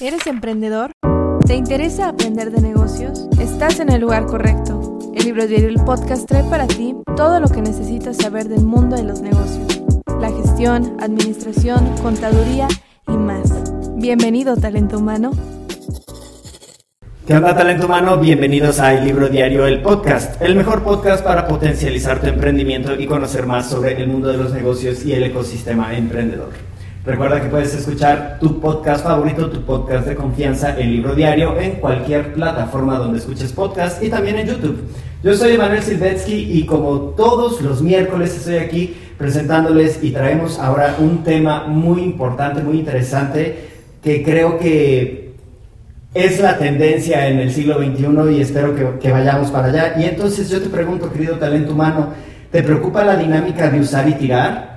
¿Eres emprendedor? ¿Te interesa aprender de negocios? Estás en el lugar correcto. El libro diario El Podcast trae para ti todo lo que necesitas saber del mundo de los negocios. La gestión, administración, contaduría y más. Bienvenido, talento humano. ¿Qué onda, talento humano? Bienvenidos a El Libro Diario, el podcast, el mejor podcast para potencializar tu emprendimiento y conocer más sobre el mundo de los negocios y el ecosistema emprendedor. Recuerda que puedes escuchar tu podcast favorito, tu podcast de confianza, el libro diario, en cualquier plataforma donde escuches podcast y también en YouTube. Yo soy Emanuel Silvetsky y como todos los miércoles estoy aquí presentándoles y traemos ahora un tema muy importante, muy interesante, que creo que es la tendencia en el siglo XXI y espero que, que vayamos para allá. Y entonces yo te pregunto, querido talento humano, ¿te preocupa la dinámica de usar y tirar?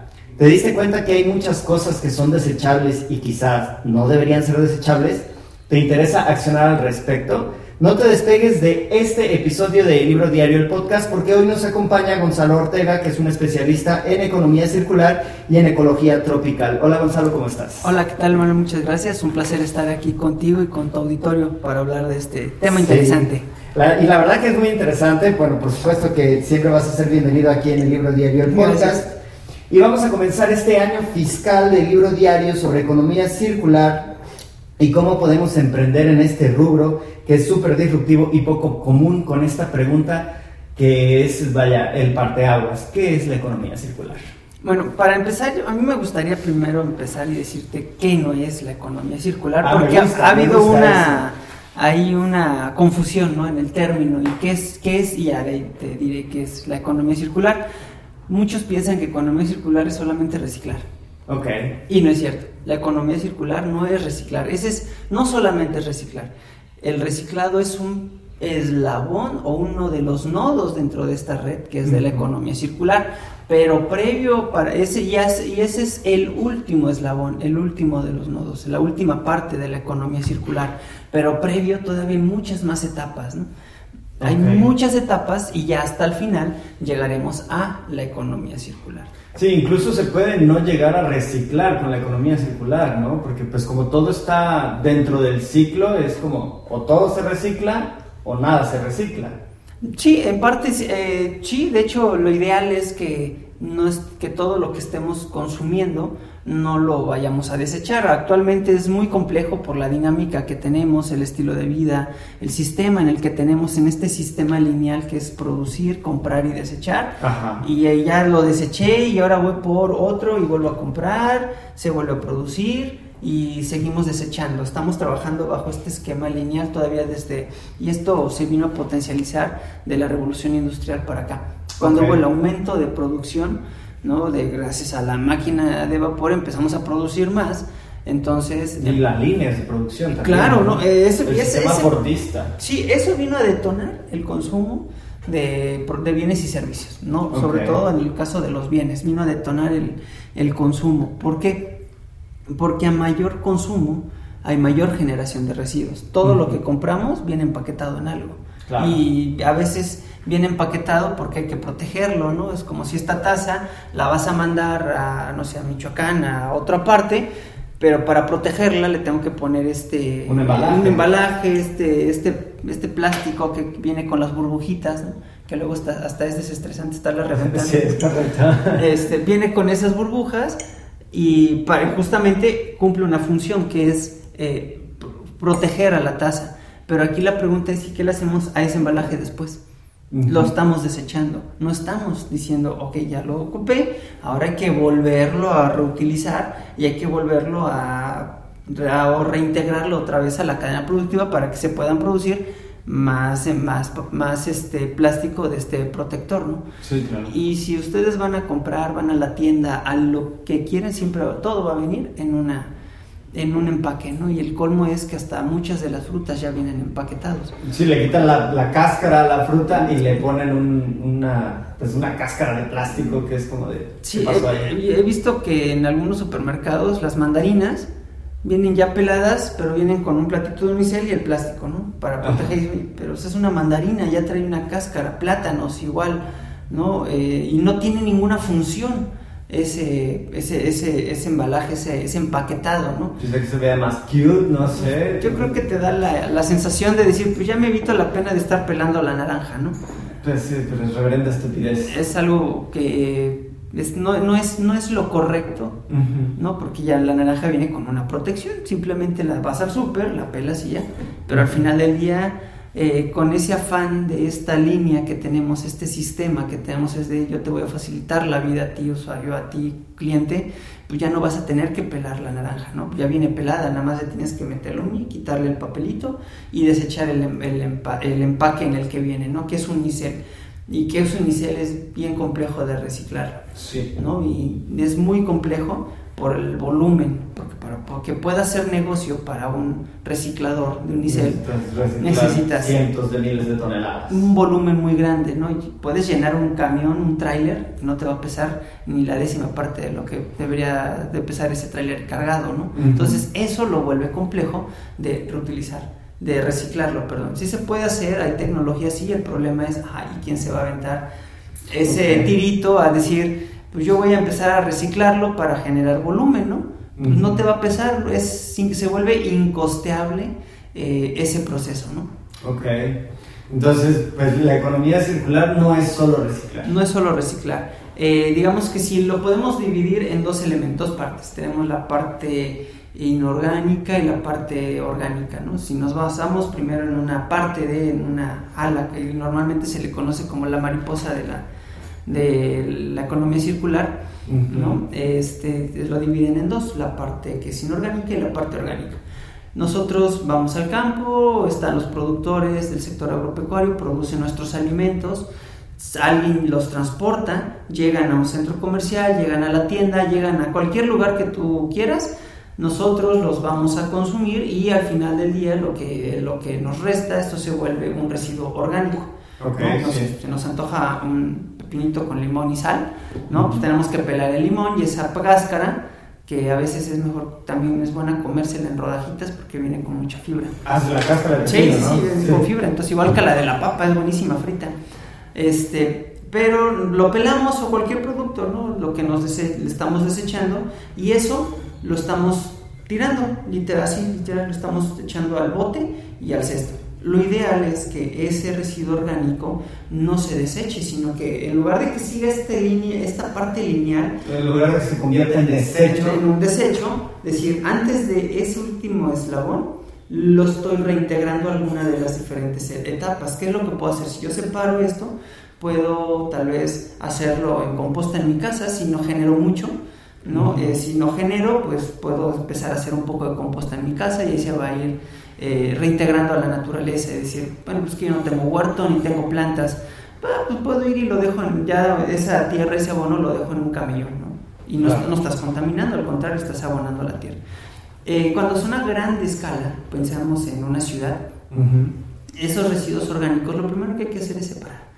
¿Te diste cuenta que hay muchas cosas que son desechables y quizás no deberían ser desechables? ¿Te interesa accionar al respecto? No te despegues de este episodio de Libro Diario el Podcast porque hoy nos acompaña Gonzalo Ortega, que es un especialista en economía circular y en ecología tropical. Hola Gonzalo, ¿cómo estás? Hola, ¿qué tal Manuel? Muchas gracias. Un placer estar aquí contigo y con tu auditorio para hablar de este tema interesante. La, y la verdad que es muy interesante. Bueno, por supuesto que siempre vas a ser bienvenido aquí en el Libro Diario el Podcast. Gracias. Y vamos a comenzar este año fiscal del libro diario sobre economía circular y cómo podemos emprender en este rubro que es súper disruptivo y poco común con esta pregunta que es, vaya, el parteaguas. ¿Qué es la economía circular? Bueno, para empezar, a mí me gustaría primero empezar y decirte qué no es la economía circular, ah, porque ha, habido una, hay una confusión ¿no? en el término y qué es, qué es y te diré qué es la economía circular. Muchos piensan que economía circular es solamente reciclar. Ok. Y no es cierto. La economía circular no es reciclar. Ese es, no solamente es reciclar. El reciclado es un eslabón o uno de los nodos dentro de esta red que es de la economía circular. Pero previo para ese y ese es el último eslabón, el último de los nodos, la última parte de la economía circular. Pero previo todavía hay muchas más etapas, ¿no? Hay muchas etapas y ya hasta el final llegaremos a la economía circular. Sí, incluso se puede no llegar a reciclar con la economía circular, ¿no? Porque pues como todo está dentro del ciclo, es como o todo se recicla o nada se recicla. Sí, en parte eh, sí, de hecho lo ideal es que no es que todo lo que estemos consumiendo no lo vayamos a desechar. Actualmente es muy complejo por la dinámica que tenemos, el estilo de vida, el sistema en el que tenemos, en este sistema lineal que es producir, comprar y desechar. Y ya lo deseché y ahora voy por otro y vuelvo a comprar, se vuelve a producir y seguimos desechando. Estamos trabajando bajo este esquema lineal todavía desde, y esto se vino a potencializar de la revolución industrial para acá. Cuando hubo el aumento de producción, ¿no? De gracias a la máquina de vapor empezamos a producir más. Entonces. Y las líneas de producción también. Claro, ¿no? Eso, el sistema fordista. Sí, eso vino a detonar el consumo de, de bienes y servicios, ¿no? Sobre todo en el caso de los bienes, vino a detonar el, el consumo. ¿Por qué? Porque a mayor consumo hay mayor generación de residuos. Todo lo que compramos viene empaquetado en algo. Y a veces viene empaquetado porque hay que protegerlo, ¿no? Es como si esta taza la vas a mandar a, no sé, a Michoacán, a otra parte, pero para protegerla le tengo que poner este un embalaje, un embalaje este, este, este plástico que viene con las burbujitas, que luego está, hasta es desestresante estarla reventando. Sí, es este, viene con esas burbujas y para, justamente cumple una función que es eh, proteger a la taza. Pero aquí la pregunta es, ¿qué le hacemos a ese embalaje después? Lo estamos desechando. No estamos diciendo, ok, ya lo ocupé, ahora hay que volverlo a reutilizar y hay que volverlo a, reintegrarlo otra vez a la cadena productiva para que se puedan producir más, más, más este plástico de este protector, ¿no? Sí, claro. Y si ustedes van a comprar, van a la tienda, a lo que quieren, siempre todo va a venir en una en un empaque, ¿no? Y el colmo es que hasta muchas de las frutas ya vienen empaquetados. Sí, le quitan la, la cáscara a la fruta y le ponen una, pues una cáscara de plástico que es como de... Sí, he, he, visto que en algunos supermercados las mandarinas vienen ya peladas, pero vienen con un platito de unicel y el plástico, ¿no? Para proteger, pero esa es una mandarina, ya trae una cáscara, plátanos igual, ¿no? Eh, y no tiene ninguna función ese, ese, ese, ese embalaje, ese, ese empaquetado, ¿no? que se vea más cute, no sé. Yo creo que te da la, la, sensación de decir, pues ya me evito la pena de estar pelando la naranja, ¿no? Pues sí, pero es reverenda estupidez. Es algo que es, no, no, es, no es lo correcto, ¿no? Porque ya la naranja viene con una protección, simplemente la vas al súper, la pelas y ya, pero al final del día eh, con ese afán de esta línea que tenemos, este sistema que tenemos es de yo te voy a facilitar la vida a ti usuario, a ti cliente, pues ya no vas a tener que pelar la naranja, ¿no? Ya viene pelada, nada más le tienes que meterlo y quitarle el papelito y desechar el, el, el, empaque en el que viene, ¿no? Que es un nicel. Y que es un nicel es bien complejo de reciclar, sí. ¿no? Y es muy complejo por el volumen, porque para que pueda ser negocio para un reciclador de unicel necesitas cientos de miles de toneladas. Un volumen muy grande, ¿no? puedes llenar un camión, un tráiler, no te va a pesar ni la décima parte de lo que debería de pesar ese tráiler cargado, ¿no? Entonces eso lo vuelve complejo de reutilizar, de reciclarlo, perdón. Sí se puede hacer, hay tecnología, sí, el problema es, ay, ¿quién se va a aventar ese tirito a decir pues yo voy a empezar a reciclarlo para generar volumen, ¿no? Pues no te va a pesar, es, se vuelve incosteable eh, ese proceso, ¿no? Ok. Entonces, pues la economía circular no es solo reciclar. No es solo reciclar. Eh, digamos que si lo podemos dividir en dos elementos, partes. Tenemos la parte inorgánica y la parte orgánica, ¿no? Si nos basamos primero en una parte de, en una ala que normalmente se le conoce como la mariposa de la, de la economía circular, ¿no? este, lo dividen en dos, la parte que es inorgánica y la parte orgánica. Nosotros vamos al campo, están los productores del sector agropecuario, producen nuestros alimentos, alguien los transporta, llegan a un centro comercial, llegan a la tienda, llegan a cualquier lugar que tú quieras, nosotros los vamos a consumir y al final del día lo que, lo que nos resta, esto se vuelve un residuo orgánico. se nos antoja un pinito con limón y sal, ¿no? Pues tenemos que pelar el limón y esa cáscara, que a veces es mejor, también es buena comérsela en rodajitas porque viene con mucha fibra. Ah, la cáscara de sí, sí, sí, con fibra, entonces igual que la de la papa, es buenísima frita. Este, pero lo pelamos o cualquier producto, ¿no? Lo que nos le estamos desechando y eso lo estamos tirando, literal, así, literal, lo estamos echando al bote y al cesto. Lo ideal es que ese residuo orgánico no se deseche, sino que en lugar de que siga este línea, esta parte lineal, en lugar de que se convierta en desecho, en un desecho, decir, antes de ese último eslabón, lo estoy reintegrando a alguna de las diferentes etapas. ¿Qué es lo que puedo hacer? Si yo separo esto, puedo tal vez hacerlo en composta en mi casa si no genero mucho. ¿no? Eh, si no genero, pues puedo empezar a hacer un poco de composta en mi casa y ahí se va a ir eh, reintegrando a la naturaleza, es decir, bueno, pues que yo no tengo huerto ni tengo plantas, pues puedo ir y lo dejo en, ya esa tierra, ese abono lo dejo en un camellón, ¿no? Y no, no estás contaminando, al contrario, estás abonando la tierra. Eh, cuando son a grande escala, pensamos en una ciudad, esos residuos orgánicos, lo primero que hay que hacer es separar.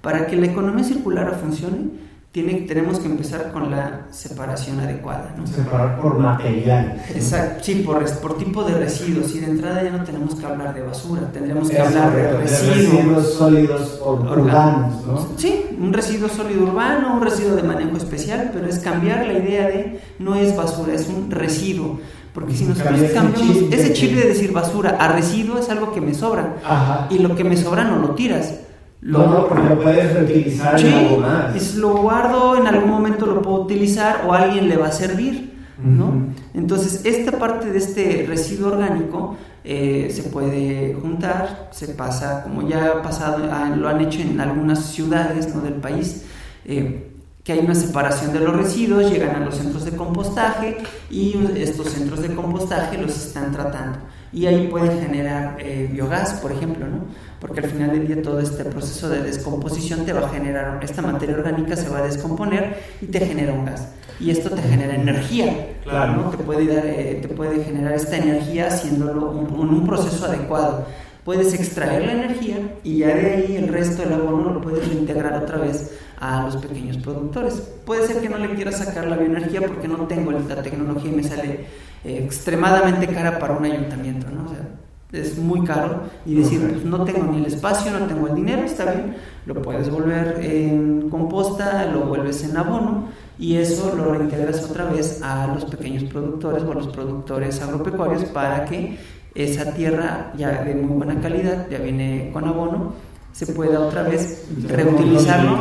Para que la economía circular funcione, tiene, tenemos que empezar con la separación adecuada. ¿no? Separar por material. Exacto, sí, por, por tipo de residuos. Y de entrada ya no tenemos que hablar de basura, tendremos que hablar de residuos. residuos sólidos urbanos, ¿no? Sí, un residuo sólido urbano, un residuo de manejo especial, pero es cambiar la idea de no es basura, es un residuo. Porque si nosotros cambiamos ese chip de decir basura a residuo es algo que me sobra. Ajá. Y lo que me sobra no lo tiras lo, no, porque lo puedes reutilizar en algo más. lo guardo, en algún momento lo puedo utilizar o a alguien le va a servir. ¿no? Entonces, esta parte de este residuo orgánico eh, se puede juntar, se pasa, como ya ha pasado, ah, lo han hecho en algunas ciudades ¿no? del país, eh, que hay una separación de los residuos, llegan a los centros de compostaje y estos centros de compostaje los están tratando. Y ahí pueden generar eh, biogás, por ejemplo, ¿no? porque al final del día todo este proceso de descomposición te va a generar, esta materia orgánica se va a descomponer y te genera un gas. Y esto te genera energía, claro. ¿no? te, puede dar, eh, te puede generar esta energía haciéndolo en un, proceso adecuado. Puedes extraer la energía y ya de ahí el resto del abono lo puedes reintegrar otra vez a los pequeños productores. Puede ser que no le quieras sacar la bioenergía porque no tengo la tecnología y me sale eh, extremadamente cara para un ayuntamiento, ¿no? O sea, es muy caro y decir, pues no tengo ni el espacio, no tengo el dinero, está bien, lo puedes volver en composta, lo vuelves en abono y eso lo reintegras otra vez a los pequeños productores o a los productores agropecuarios para que esa tierra ya de muy buena calidad, ya viene con abono, se pueda otra vez reutilizarlo.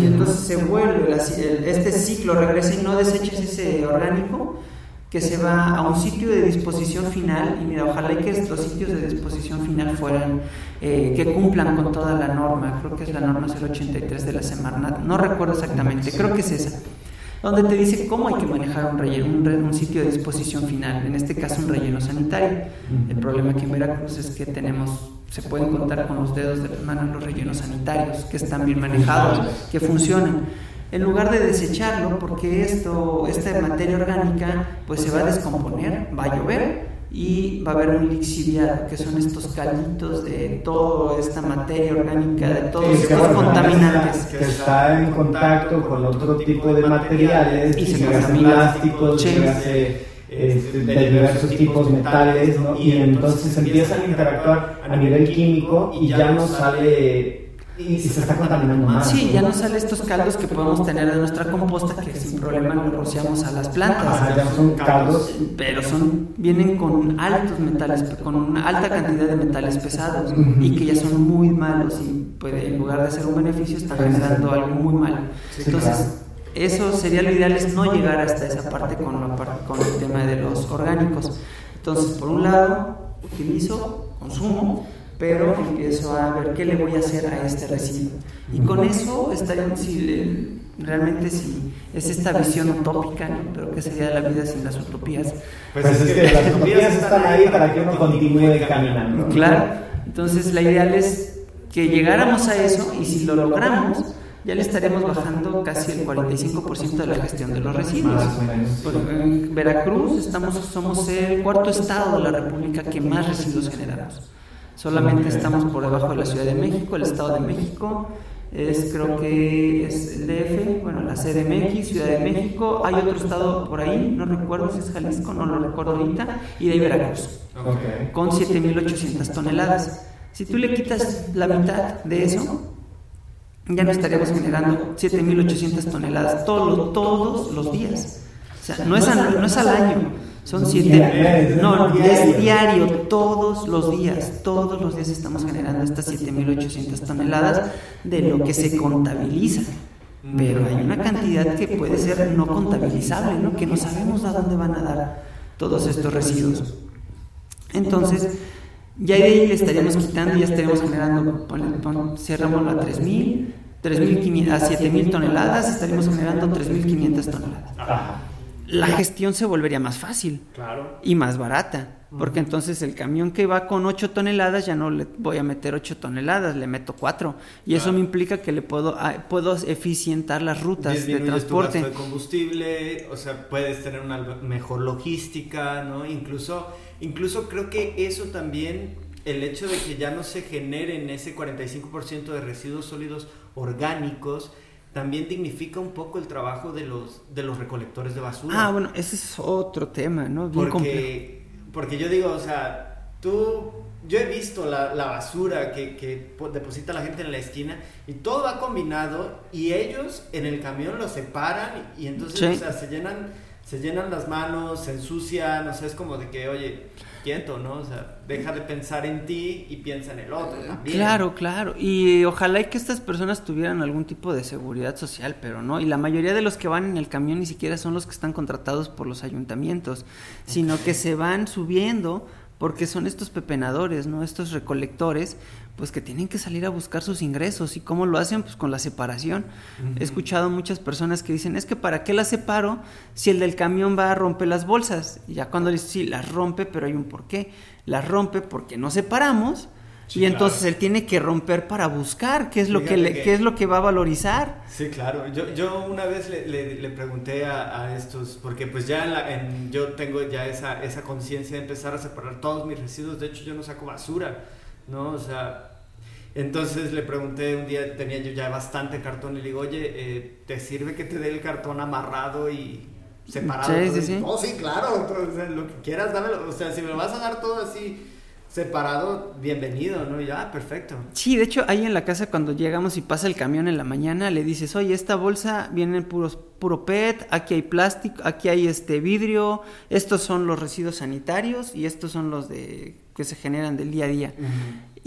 Y entonces se vuelve, este ciclo regresa y no deseches ese orgánico que se va a un sitio de disposición final. Y mira, ojalá que estos sitios de disposición final fueran, eh, que cumplan con toda la norma, creo que es la norma 083 de la semana, no recuerdo exactamente, creo que es esa, donde te dice cómo hay que manejar un relleno, un, sitio de disposición final, en este caso un relleno sanitario. El problema aquí en Veracruz es que tenemos, se pueden contar con los dedos de las manos los rellenos sanitarios, que están bien manejados, que funcionan en lugar de desecharlo, porque esto, esta materia orgánica, pues se va a descomponer, va a llover y va a haber un lixiviado, que son estos calditos de toda esta materia orgánica, de todos estos contaminantes. Que está en contacto con otro tipo de materiales, y se plásticos, este, de diversos tipos metales, ¿no? y entonces empiezan a interactuar a nivel químico y ya no sale y se está contaminando más. Sí, ya no salen estos caldos que podemos tener de nuestra composta que sin problema lo rociamos a las plantas. Ah, ya son caldos. Pero son, vienen con altos metales, con una alta cantidad de metales pesados y que ya son muy malos y puede, en lugar de ser un beneficio están generando algo muy malo. Entonces, eso sería lo ideal es no llegar hasta esa parte con, con el tema de los orgánicos. Entonces, por un lado, utilizo, consumo, pero empiezo a ver qué le voy a hacer a este residuo. Y con eso estaría, si, realmente si es esta visión utópica, pero que sería la vida sin las utopías. Pues, es que las utopías están ahí para que uno continúe caminando. Claro, entonces la ideal es que llegáramos a eso y si lo logramos, ya le estaremos bajando casi el 45% de la gestión de los residuos. en Veracruz estamos, somos el cuarto estado de la República que más residuos generamos. Solamente estamos por debajo de la Ciudad de México, el Estado de México es creo que es el DF, bueno, la CDMX, Ciudad de México, hay otro estado por ahí, no recuerdo si es Jalisco, no lo recuerdo ahorita, y de ahí Veracruz, con 7.800 toneladas. Si tú le quitas la mitad de eso, ya no estaríamos generando 7.800 toneladas todos, todos los días. O sea, no es, no es al año, son siete. No, es diario, todos los días. Todos los días estamos generando estas 7.800 toneladas de lo que se contabiliza. Pero hay una cantidad que puede ser no contabilizable, ¿no? que no sabemos a dónde van a dar todos estos residuos. Entonces, ya ahí le estaríamos quitando ya estaríamos generando, cerramos a 3.000, 3.500 a 7.000 toneladas, estaríamos generando 3.500 toneladas la gestión se volvería más fácil y más barata. Porque entonces el camión que va con 8 toneladas ya no le voy a meter 8 toneladas, le meto 4. Y eso me implica que le puedo, ah, puedo eficientar las rutas de transporte. Tu de combustible, o sea, puedes tener una mejor logística, ¿no? Incluso, incluso creo que eso también, el hecho de que ya no se generen ese 45% de residuos sólidos orgánicos, también dignifica un poco el trabajo de los, de los recolectores de basura. Ah, bueno, ese es otro tema, ¿no? Bien porque, porque yo digo, o sea, tú, yo he visto la, la basura que, que, deposita la gente en la esquina y todo va combinado y ellos en el camión lo separan y entonces, o sea, se llenan, se llenan las manos, se ensucian, o sea, es como de que, oye, ¿no? O sea, deja de pensar en ti y piensa en el otro también. Claro, claro. Y ojalá y que estas personas tuvieran algún tipo de seguridad social, pero no. Y la mayoría de los que van en el camión ni siquiera son los que están contratados por los ayuntamientos, sino que se van subiendo porque son estos pepenadores, ¿no? Estos recolectores, pues que tienen que salir a buscar sus ingresos. ¿Y cómo lo hacen? Pues con la separación. He escuchado muchas personas que dicen, es que ¿para qué la separo si el del camión va a romper las bolsas? Y ya cuando le sí, las rompe, pero hay un porqué. Las rompe porque no separamos. Y entonces él tiene que romper para buscar qué es lo que, le, qué es lo que va a valorizar. Sí, claro. Yo, yo una vez le, le, pregunté a, estos, porque pues ya en yo tengo ya esa, esa conciencia de empezar a separar todos mis residuos. De hecho, yo no saco basura, ¿no? O sea, entonces le pregunté un día, tenía yo ya bastante cartón y le digo, oye, eh, ¿te sirve que te dé el cartón amarrado y separado? Sí, sí, sí. Oh, sí, claro, lo que quieras, dámelo. O sea, si me lo vas a dar todo así, separado, bienvenido, ¿no? Ya, ah, perfecto. Sí, de hecho, ahí en la casa cuando llegamos y pasa el camión en la mañana, le dices, oye, esta bolsa viene puros, puro PET, aquí hay plástico, aquí hay este vidrio, estos son los residuos sanitarios y estos son los de que se generan del día a día.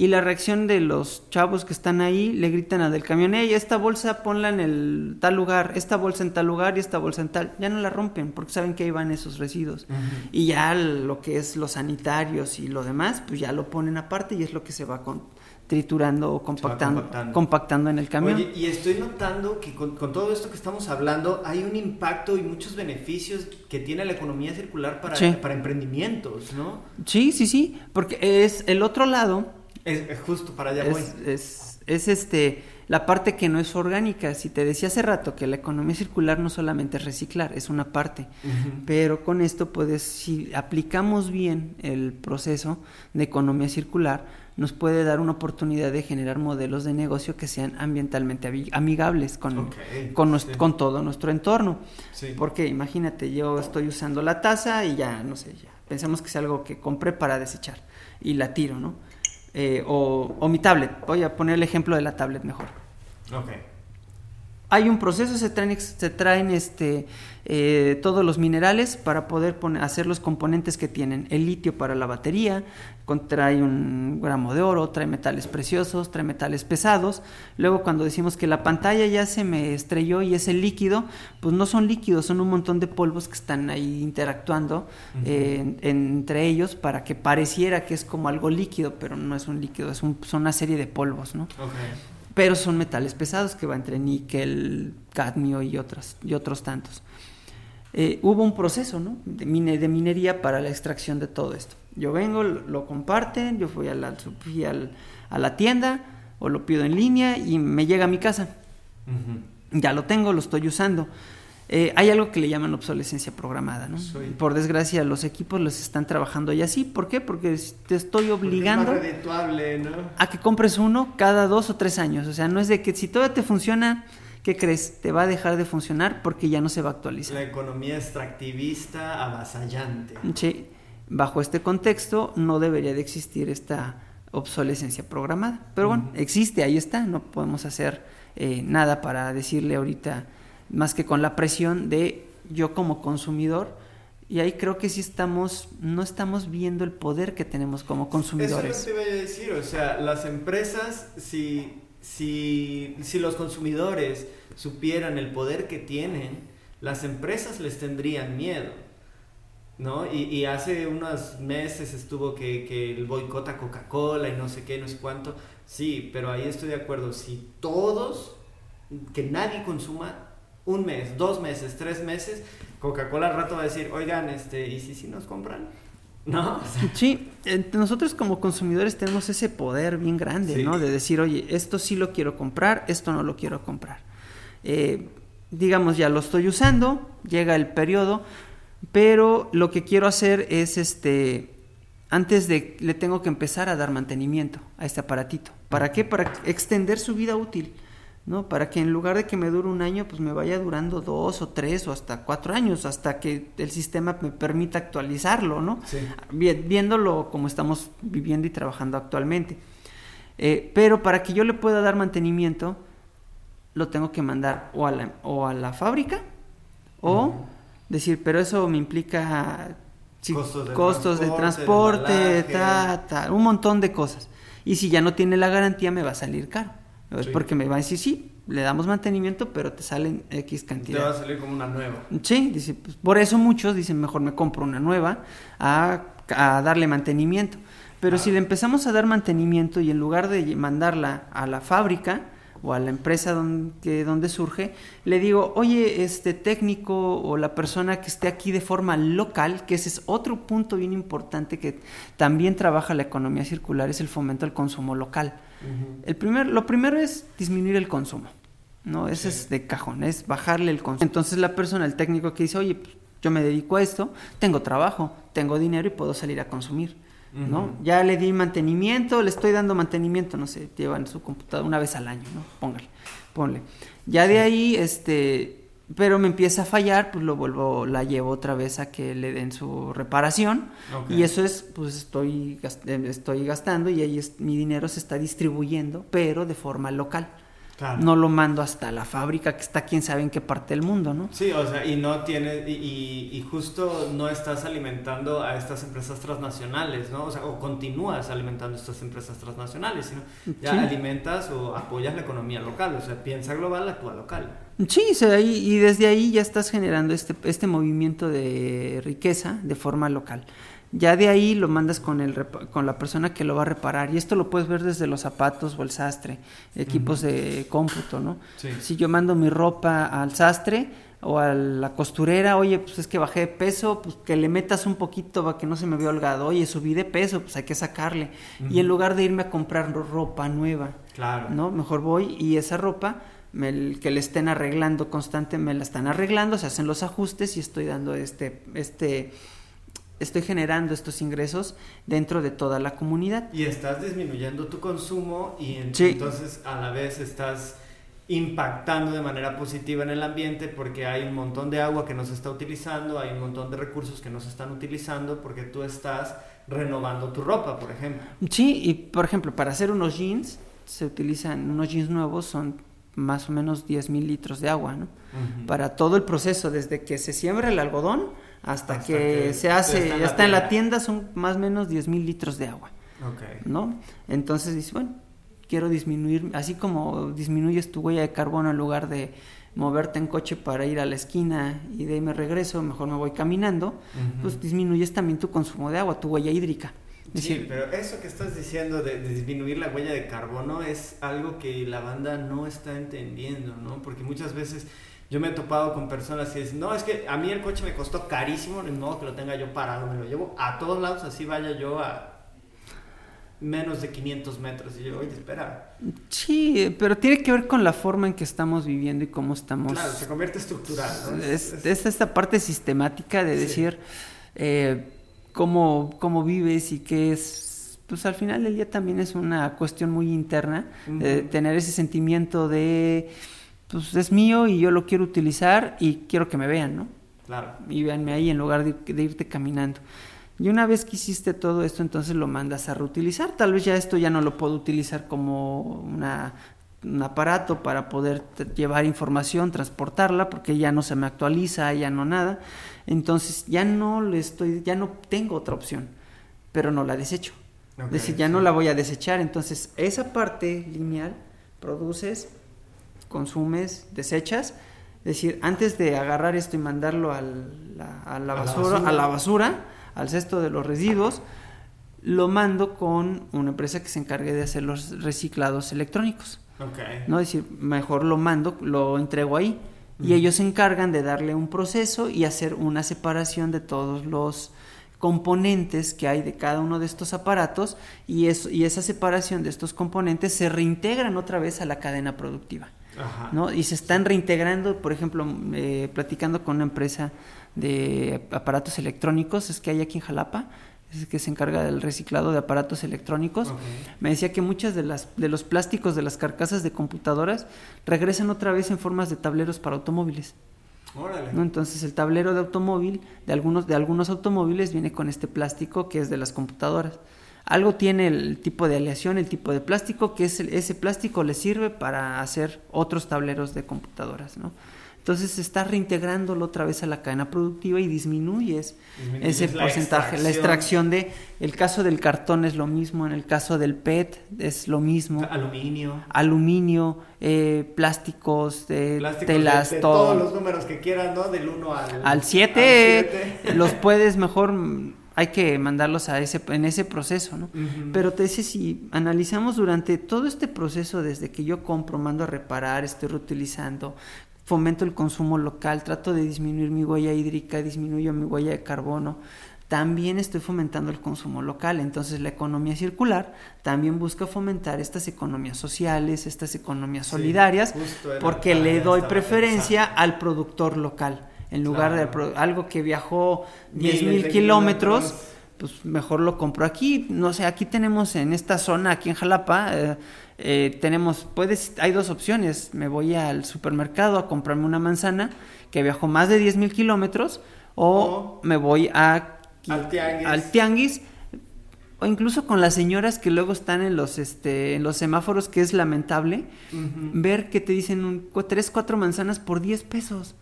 Y la reacción de los chavos que están ahí le gritan a del camión, hey, esta bolsa ponla en el tal lugar, esta bolsa en tal lugar y esta bolsa en tal. Ya no la rompen porque saben que ahí van esos residuos. Y ya lo que es los sanitarios y lo demás, pues ya lo ponen aparte y es lo que se va con, triturando o compactando, compactando, en el camión. Oye, y estoy notando que con, todo esto que estamos hablando hay un impacto y muchos beneficios que tiene la economía circular para, para emprendimientos, ¿no? Sí, sí, sí, porque es el otro lado es, justo para allá voy. Es, este, la parte que no es orgánica. Si te decía hace rato que la economía circular no solamente es reciclar, es una parte. Pero con esto puedes, si aplicamos bien el proceso de economía circular, nos puede dar una oportunidad de generar modelos de negocio que sean ambientalmente amigables con, con, todo nuestro entorno. Porque imagínate, yo estoy usando la taza y ya, no sé, ya pensamos que es algo que compré para desechar y la tiro, ¿no? Eh, o, mi tablet. Voy a poner el ejemplo de la tablet mejor. Hay un proceso, se traen, se traen este, eh, todos los minerales para poder poner, hacer los componentes que tienen. El litio para la batería, trae un gramo de oro, trae metales preciosos, trae metales pesados. Luego cuando decimos que la pantalla ya se me estrelló y es el líquido, pues no son líquidos, son un montón de polvos que están ahí interactuando eh, entre ellos para que pareciera que es como algo líquido, pero no es un líquido, es son una serie de polvos, ¿no? Pero son metales pesados que va entre níquel, cadmio y, otros y otros tantos. Eh, hubo un proceso ¿no? de, de, minería para la extracción de todo esto. Yo vengo, lo, comparten, yo fui, a la, fui a la tienda o lo pido en línea y me llega a mi casa. Ya lo tengo, lo estoy usando. Eh, hay algo que le llaman obsolescencia programada, ¿no? Por desgracia, los equipos los están trabajando y así. ¿Por qué? Porque te estoy obligando a que compres uno cada dos o tres años. O sea, no es de que si todo te funciona, ¿qué crees? Te va a dejar de funcionar porque ya no se va a actualizar. La economía extractivista avasallante. Sí. Bajo este contexto, no debería de existir esta obsolescencia programada. Pero bueno, existe, ahí está. No podemos hacer eh, nada para decirle ahorita más que con la presión de yo como consumidor. Y ahí creo que sí estamos, no estamos viendo el poder que tenemos como consumidores. Eso te voy a decir, o sea, las empresas, si, si, si los consumidores supieran el poder que tienen, las empresas les tendrían miedo. ¿no? Y, y, hace unos meses estuvo que, que el boicot a Coca-Cola y no sé qué, no sé cuánto. Sí, pero ahí estoy de acuerdo. Si todos, que nadie consuma, un mes, dos meses, tres meses, Coca-Cola al rato va a decir, oigan, este, ¿y si, si nos compran? ¿No? Sí, nosotros como consumidores tenemos ese poder bien grande, ¿no? De decir, oye, esto sí lo quiero comprar, esto no lo quiero comprar. Eh, digamos, ya lo estoy usando, llega el periodo, pero lo que quiero hacer es, este, antes de, le tengo que empezar a dar mantenimiento a este aparatito. ¿Para qué? Para extender su vida útil. ¿No? Para que en lugar de que me dure un año, pues me vaya durando dos o tres o hasta cuatro años, hasta que el sistema me permita actualizarlo, ¿no? Viéndolo como estamos viviendo y trabajando actualmente. Eh, pero para que yo le pueda dar mantenimiento, lo tengo que mandar o a la, o a la fábrica o decir, pero eso me implica costos de transporte, un montón de cosas. Y si ya no tiene la garantía, me va a salir caro. Es porque me va a decir, sí, le damos mantenimiento, pero te salen X cantidad. Te va a salir como una nueva. Sí, dice, pues por eso muchos dicen, mejor me compro una nueva a, a darle mantenimiento. Pero si le empezamos a dar mantenimiento y en lugar de mandarla a la fábrica, o a la empresa donde, donde surge, le digo, oye, este técnico o la persona que esté aquí de forma local, que ese es otro punto bien importante que también trabaja la economía circular, es el fomento al consumo local. El primer, lo primero es disminuir el consumo, ¿no? Ese es de cajón, es bajarle el consumo. Entonces la persona, el técnico que dice, oye, pues, yo me dedico a esto, tengo trabajo, tengo dinero y puedo salir a consumir. ¿no? Ya le di mantenimiento, le estoy dando mantenimiento, no sé, llevan su computadora una vez al año, ¿no? Póngale, ponle. Ya de ahí, este, pero me empieza a fallar, pues lo vuelvo, la llevo otra vez a que le den su reparación Ok. y eso es, pues estoy, eh, estoy gastando y ahí es- mi dinero se está distribuyendo, pero de forma local. Claro. No lo mando hasta la fábrica que está quién sabe en qué parte del mundo, ¿no? Sí, o sea, y no tienes, y, y- y justo no estás alimentando a estas empresas transnacionales, ¿no? O sea, o continúas alimentando a estas empresas transnacionales, sino ya Sí. alimentas o apoyas la economía local, o sea, piensa global, actúa local. Sí, o sea, ahí- y desde ahí ya estás generando este, este movimiento de riqueza de forma local. Ya de ahí lo mandas con, el, con la persona que lo va a reparar. Y esto lo puedes ver desde los zapatos o el sastre, equipos de cómputo, ¿no? Sí. Si yo mando mi ropa al sastre o a la costurera, oye, pues es que bajé de peso, pues que le metas un poquito para que no se me vea holgado. Oye, subí de peso, pues hay que sacarle. Y en lugar de irme a comprar ro- ropa nueva, Claro. ¿no? Mejor voy y esa ropa me, que le estén arreglando constante, me la están arreglando, se hacen los ajustes y estoy dando este, este, estoy generando estos ingresos dentro de toda la comunidad. Y estás disminuyendo tu consumo y en- Sí. entonces a la vez estás impactando de manera positiva en el ambiente porque hay un montón de agua que no se está utilizando, hay un montón de recursos que no se están utilizando porque tú estás renovando tu ropa, por ejemplo. Sí, y por ejemplo, para hacer unos jeans, se utilizan, unos jeans nuevos son más o menos 10 mil litros de agua, ¿no? Para todo el proceso, desde que se siembra el algodón hasta, Hasta que, que se hace, ya la está en la tienda. son más o menos 10 mil litros de agua. Ok. ¿no? Entonces dices, bueno, quiero disminuir, así como disminuyes tu huella de carbono en lugar de moverte en coche para ir a la esquina y de ahí me regreso, mejor me voy caminando, pues disminuyes también tu consumo de agua, tu huella hídrica. Es Sí, decir, pero eso que estás diciendo de, de disminuir la huella de carbono es algo que la banda no está entendiendo, ¿no? Porque muchas veces yo me he topado con personas que dicen, no, es que a mí el coche me costó carísimo, ni modo que lo tenga yo parado, me lo llevo a todos lados, así vaya yo a menos de 500 metros. Y yo, oye, espera. sí, eh, pero tiene que ver con la forma en que estamos viviendo y cómo estamos... Claro, se convierte estructural, ¿no? es, Es- es esta parte sistemática de Sí. decir eh, cómo, cómo vives y qué es, pues al final del día también es una cuestión muy interna, Ujú. tener ese sentimiento de, pues es mío y yo lo quiero utilizar y quiero que me vean, ¿no? Claro. Y véanme ahí en lugar de, de irte caminando. Y una vez que hiciste todo esto, entonces lo mandas a reutilizar. Tal vez ya esto ya no lo puedo utilizar como una, un aparato para poder llevar información, transportarla, porque ya no se me actualiza, ya no nada. Entonces ya no le estoy, ya no tengo otra opción, pero no la desecho. Ok, es decir, ya sí. no la voy a desechar. Entonces esa parte lineal produces, consumes, desechas. Es decir, antes de agarrar esto y mandarlo al- la- a, la A la basura, basura. a la basura, al cesto de los residuos, lo mando con una empresa que se encargue de hacer los reciclados electrónicos. ¿no? Es decir, mejor lo mando, lo entrego ahí. Y ellos se encargan de darle un proceso y hacer una separación de todos los componentes que hay de cada uno de estos aparatos y, y esa separación de estos componentes se reintegran otra vez a la cadena productiva. Ajá. ¿no? Y se están reintegrando, por ejemplo, eh, platicando con una empresa de aparatos electrónicos, es que hay aquí en Jalapa, es que se encarga del reciclado de aparatos electrónicos. Me decía que muchas de las de los plásticos de las carcasas de computadoras regresan otra vez en formas de tableros para automóviles. Órale. ¿no? Entonces el tablero de automóvil de algunos de algunos automóviles viene con este plástico que es de las computadoras. Algo tiene el tipo de aleación, el tipo de plástico, que es el- ese plástico le sirve para hacer otros tableros de computadoras, ¿no? Entonces está reintegrándolo otra vez a la cadena productiva y disminuyes Disminuyes ese la porcentaje. La extracción de, el caso del cartón es lo mismo, en el caso del PET es lo mismo, Aluminio. aluminio, eh, plásticos, eh, Plásticos telas, de, de todo. todos los números que quieran, ¿no? Del 1 al Al 7 los puedes mejor, hay que mandarlos a ese, en ese proceso, ¿no? Pero te dice, si analizamos durante todo este proceso, desde que yo compro, mando a reparar, estoy reutilizando, fomento el consumo local, trato de disminuir mi huella hídrica, disminuyo mi huella de carbono, también estoy fomentando el consumo local. Entonces la economía circular también busca fomentar estas economías sociales, estas economías Sí, solidarias, porque le doy preferencia pensando. al productor local. En lugar de Claro. algo que viajó Miles 10 mil kilómetros. Pues mejor lo compro aquí. No sé, aquí tenemos en esta zona, aquí en Jalapa, eh, eh, tenemos, puedes, hay dos opciones. Me voy al supermercado a comprarme una manzana que viajo más de 10 mil kilómetros o me voy a, al tianguis. o incluso con las señoras que luego están en los este en los semáforos que es lamentable ver que te dicen un, tres cuatro manzanas por 10 pesos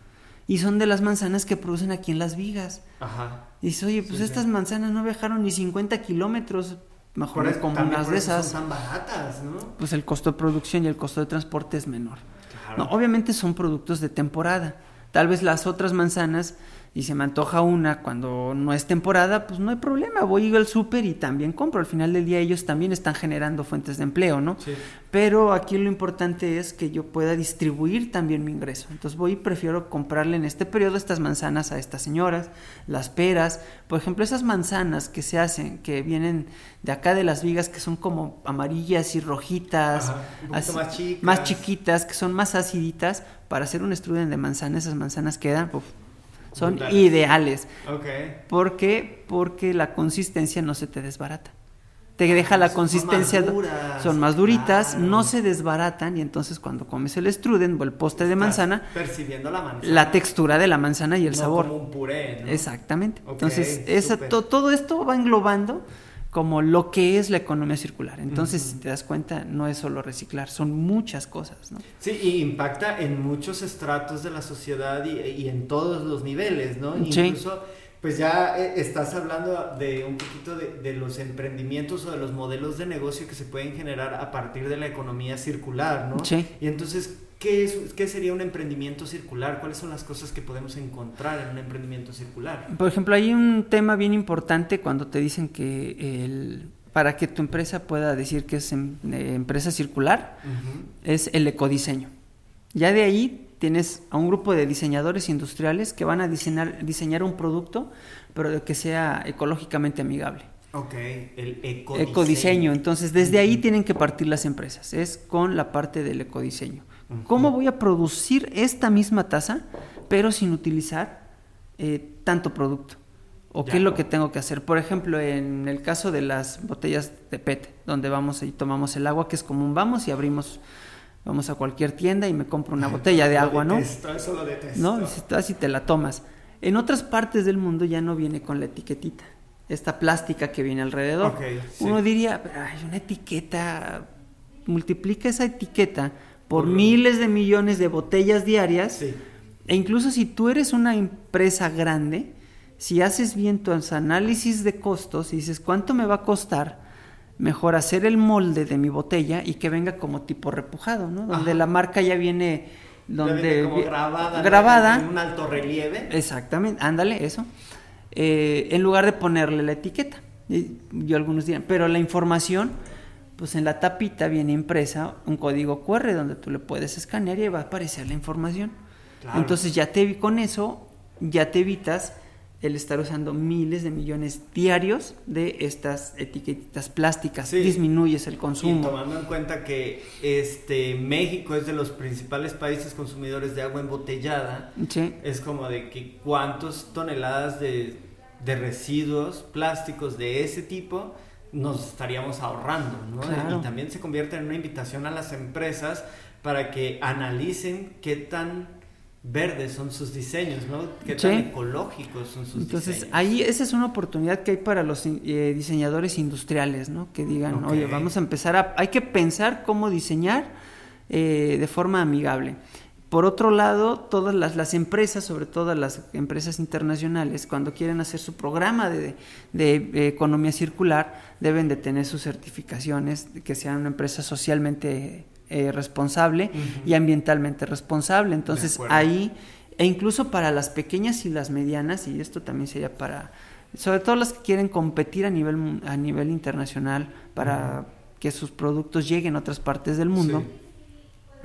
y son de las manzanas que producen aquí en Las Vigas. Ajá. Y dices, oye, pues estas manzanas no viajaron ni 50 kilómetros, mejor es como unas de esas. Son tan baratas, ¿no? Pues el costo de producción y el costo de transporte es menor. No, obviamente son productos de temporada. Tal vez las otras manzanas y se me antoja una cuando no es temporada, pues no hay problema, voy al súper y también compro. Al final del día ellos también están generando fuentes de empleo, ¿no? Sí. Pero aquí lo importante es que yo pueda distribuir también mi ingreso. Entonces voy y prefiero comprarle en este periodo estas manzanas a estas señoras, las peras, por ejemplo, esas manzanas que se hacen, que vienen de acá de las vigas, que son como amarillas y rojitas, así, más, chicas. más chiquitas, que son más aciditas, para hacer un strudel de manzana, esas manzanas quedan... Uf, son ideales. Okay. ¿Por qué? Porque la consistencia no se te desbarata. Te deja la consistencia, son más duritas, no se desbaratan y entonces cuando comes el struden o el postre de manzana, percibiendo la manzana, la textura de la manzana y el sabor. Como un puré, ¿no? Exactamente. entonces, esa, todo esto va englobando como lo que es la economía circular. Entonces, si te das cuenta, no es solo reciclar, son muchas cosas, ¿no? Sí, y impacta en muchos estratos de la sociedad y, en todos los niveles, ¿no? Sí. Incluso, pues ya eh, estás hablando de un poquito de, de, los emprendimientos o de los modelos de negocio que se pueden generar a partir de la economía circular, ¿no? Sí. Y entonces, ¿Qué, es, ¿Qué sería un emprendimiento circular? ¿Cuáles son las cosas que podemos encontrar en un emprendimiento circular? Por ejemplo, hay un tema bien importante cuando te dicen que el, para que tu empresa pueda decir que es em, eh, empresa circular, es el ecodiseño. Ya de ahí tienes a un grupo de diseñadores industriales que van a diseñar, diseñar un producto, pero que sea ecológicamente amigable. Ok, el ecodiseño. ecodiseño. Entonces, desde ahí tienen que partir las empresas, es con la parte del ecodiseño. ¿Cómo voy a producir esta misma taza, pero sin utilizar eh, tanto producto? ¿O qué es lo que tengo que hacer? Por ejemplo, en el caso de las botellas de PET, donde vamos y tomamos el agua, que es común, vamos y abrimos, vamos a cualquier tienda y me compro una botella de agua, ¿no? Detesto, eso lo detesto. ¿No? Y te la tomas. En otras partes del mundo ya no viene con la etiquetita, esta plástica que viene alrededor. Okay, sí. Uno diría, hay una etiqueta, multiplica esa etiqueta por miles de millones de botellas diarias. Sí. E incluso si tú eres una empresa grande, si haces bien tus análisis de costos y dices cuánto me va a costar, mejor hacer el molde de mi botella y que venga como tipo repujado, ¿no? Donde Ajá. la marca ya viene donde como grabada, grabada. en un alto relieve. Exactamente, ándale, eso. Eh, en lugar de ponerle la etiqueta. Y yo algunos dirán, pero la información, pues en la tapita viene impresa un código QR donde tú le puedes escanear y va a aparecer la información. Claro. Entonces ya te con eso ya te evitas el estar usando miles de millones diarios de estas etiquetitas plásticas. Sí. Disminuyes el Y consumo. tomando en cuenta que este México es de los principales países consumidores de agua embotellada, Sí. es como de que cuántas toneladas de, de residuos plásticos de ese tipo nos estaríamos ahorrando, ¿no? Claro. Y también se convierte en una invitación a las empresas para que analicen qué tan verdes son sus diseños, ¿no? Qué tan ecológicos son sus Entonces, diseños. ahí esa es una oportunidad que hay para los eh, diseñadores industriales, ¿no? Que digan, oye, vamos a empezar a... Hay que pensar cómo diseñar eh, de forma amigable. Por otro lado, todas las, las empresas, sobre todo las empresas internacionales, cuando quieren hacer su programa de, de, eh, economía circular, deben de tener sus certificaciones, que sean una empresa socialmente eh, responsable y ambientalmente responsable. Entonces, ahí e incluso para las pequeñas y las medianas, y esto también sería para, sobre todo las que quieren competir a nivel, a nivel internacional, para que sus productos lleguen a otras partes del mundo, Sí.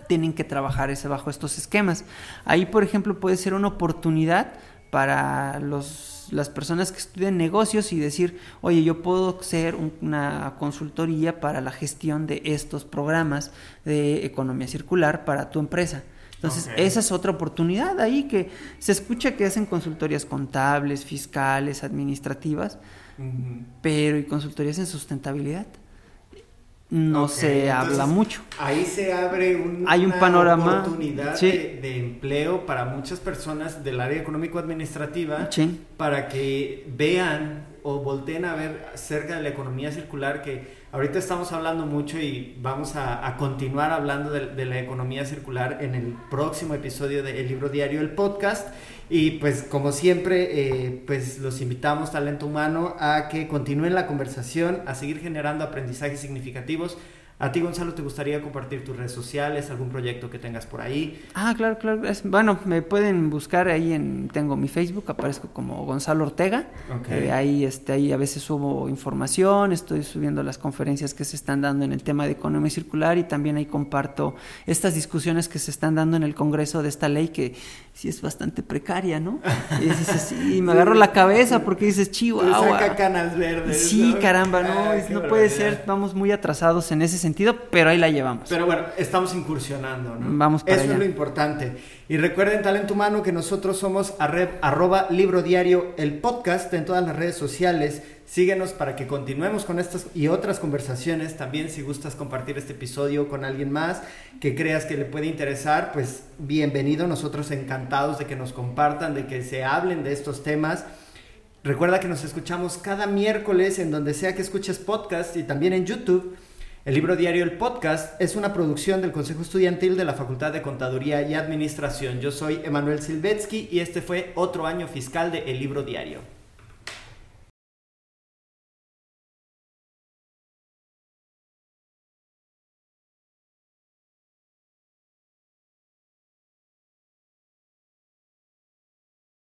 Tienen que trabajar ese, bajo estos esquemas. Ahí, por ejemplo, puede ser una oportunidad para los, las personas que estudian negocios y decir, oye, yo puedo ser un- una consultoría para la gestión de estos programas de economía circular para tu empresa. Entonces, esa es otra oportunidad ahí que se escucha que hacen consultorías contables, fiscales, administrativas, pero ¿y consultorías en sustentabilidad? No se habla mucho. Ahí se abre un- Hay un una panorama, oportunidad sí. de, de empleo para muchas personas del área económico-administrativa Sí. para que vean o volteen a ver acerca de la economía circular que ahorita estamos hablando mucho y vamos a, a continuar hablando de, de la economía circular en el próximo episodio de El Libro Diario, el podcast. Y pues como siempre, eh, pues los invitamos, talento humano, a que continúen la conversación, a seguir generando aprendizajes significativos. A ti, Gonzalo, ¿te gustaría compartir tus redes sociales, algún proyecto que tengas por ahí? Ah, claro, claro. es- bueno, me pueden buscar ahí en, tengo mi Facebook, aparezco como Gonzalo Ortega. Ok. Eh, ahí, este, ahí a veces subo información, estoy subiendo las conferencias que se están dando en el tema de economía circular y también ahí comparto estas discusiones que se están dando en el Congreso de esta ley que sí es bastante precaria, ¿no? Y dices, sí, me agarro la cabeza porque dices, chihuahua. saca canas verdes. Sí, ¿no? caramba, no, no puede ser, vamos muy atrasados en ese sentido, pero ahí la llevamos. Pero bueno, estamos incursionando, ¿no? Vamos para Eso allá. es lo importante. Y recuerden, talento humano, que nosotros somos arre- arroba libro diario, el podcast en todas las redes sociales. Síguenos para que continuemos con estas y otras conversaciones. También si gustas compartir este episodio con alguien más que creas que le puede interesar, pues bienvenido. Nosotros encantados de que nos compartan, de que se hablen de estos temas. Recuerda que nos escuchamos cada miércoles en donde sea que escuches podcast y también en YouTube. El libro diario El Podcast es una producción del Consejo Estudiantil de la Facultad de Contaduría y Administración. Yo soy Emanuel Silvetsky y este fue otro año fiscal de El libro diario.